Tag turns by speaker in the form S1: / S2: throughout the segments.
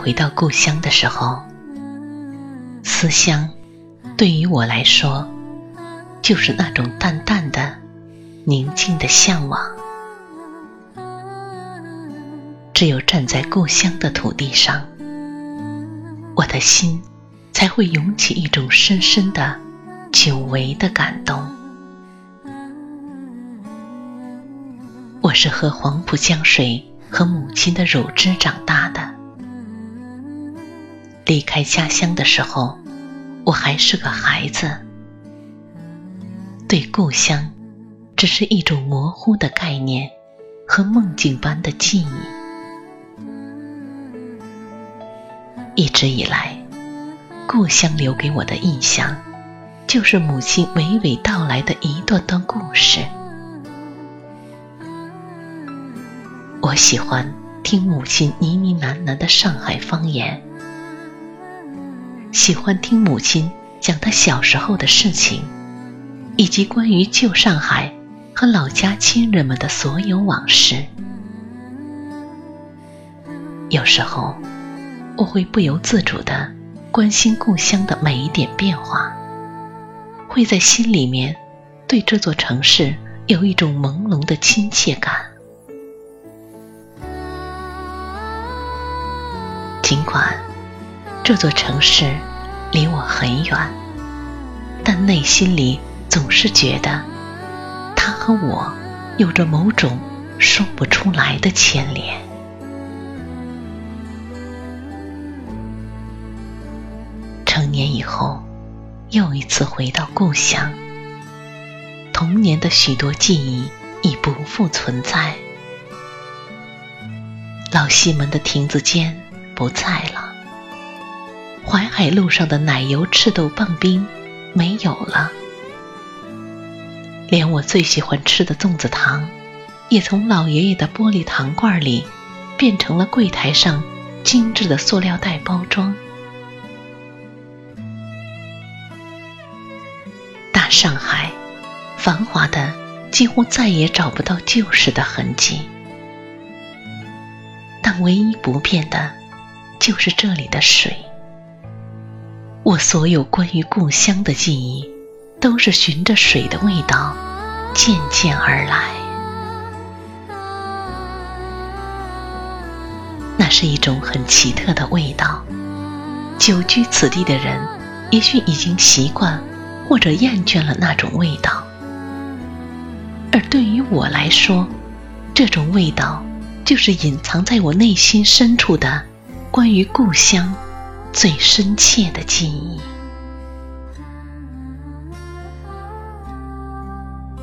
S1: 回到故乡的时候，思乡对于我来说，就是那种淡淡的、宁静的向往。只有站在故乡的土地上，我的心才会涌起一种深深的、久违的感动。我是喝黄浦江水和母亲的乳汁长大的。离开家乡的时候，我还是个孩子，对故乡只是一种模糊的概念和梦境般的记忆。一直以来，故乡留给我的印象，就是母亲娓娓道来的一段段故事。我喜欢听母亲呢呢喃喃的上海方言。喜欢听母亲讲她小时候的事情，以及关于旧上海和老家亲人们的所有往事。有时候，我会不由自主地关心故乡的每一点变化，会在心里面对这座城市有一种朦胧的亲切感。尽管。这座城市离我很远，但内心里总是觉得，它和我有着某种说不出来的牵连。成年以后，又一次回到故乡，童年的许多记忆已不复存在，老西门的亭子间不在了。淮海路上的奶油赤豆棒冰没有了，连我最喜欢吃的粽子糖，也从老爷爷的玻璃糖罐里变成了柜台上精致的塑料袋包装。大上海，繁华的几乎再也找不到旧时的痕迹，但唯一不变的，就是这里的水。我所有关于故乡的记忆，都是循着水的味道渐渐而来。那是一种很奇特的味道，久居此地的人也许已经习惯或者厌倦了那种味道，而对于我来说，这种味道就是隐藏在我内心深处的关于故乡。最深切的记忆。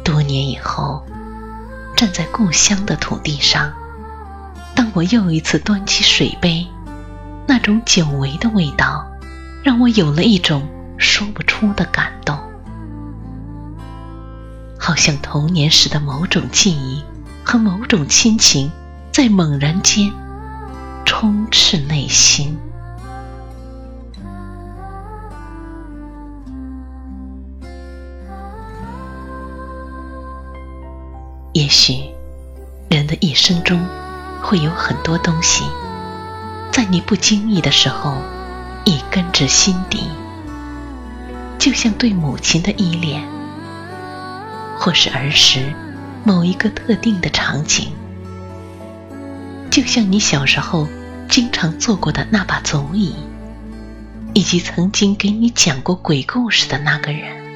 S1: 多年以后，站在故乡的土地上，当我又一次端起水杯，那种久违的味道，让我有了一种说不出的感动，好像童年时的某种记忆和某种亲情，在猛然间充斥内心。也许，人的一生中会有很多东西，在你不经意的时候已根植心底，就像对母亲的依恋，或是儿时某一个特定的场景，就像你小时候经常坐过的那把足椅，以及曾经给你讲过鬼故事的那个人。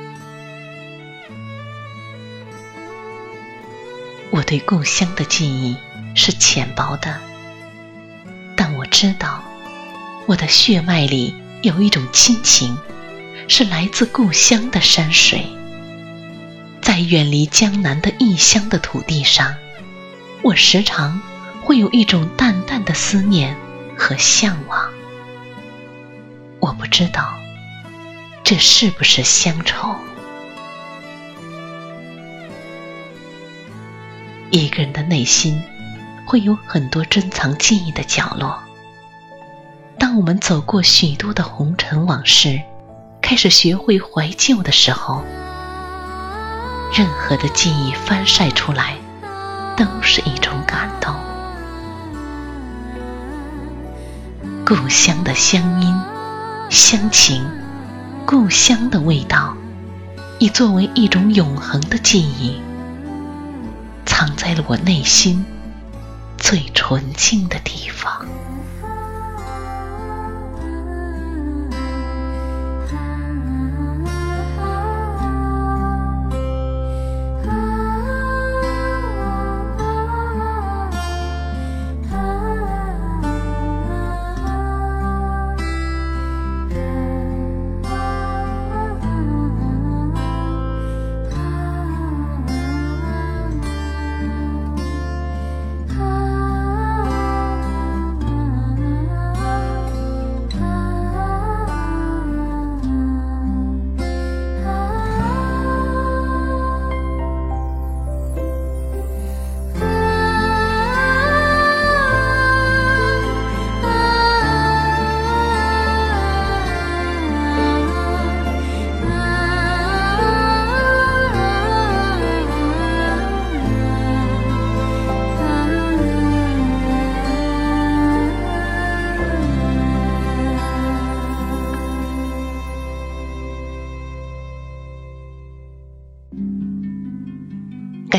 S1: 对故乡的记忆是浅薄的，但我知道，我的血脉里有一种亲情，是来自故乡的山水。在远离江南的异乡的土地上，我时常会有一种淡淡的思念和向往。我不知道，这是不是乡愁？一个人的内心会有很多珍藏记忆的角落。当我们走过许多的红尘往事，开始学会怀旧的时候，任何的记忆翻晒出来，都是一种感动。故乡的乡音、乡情、故乡的味道，已作为一种永恒的记忆。藏在了我内心最纯净的地方。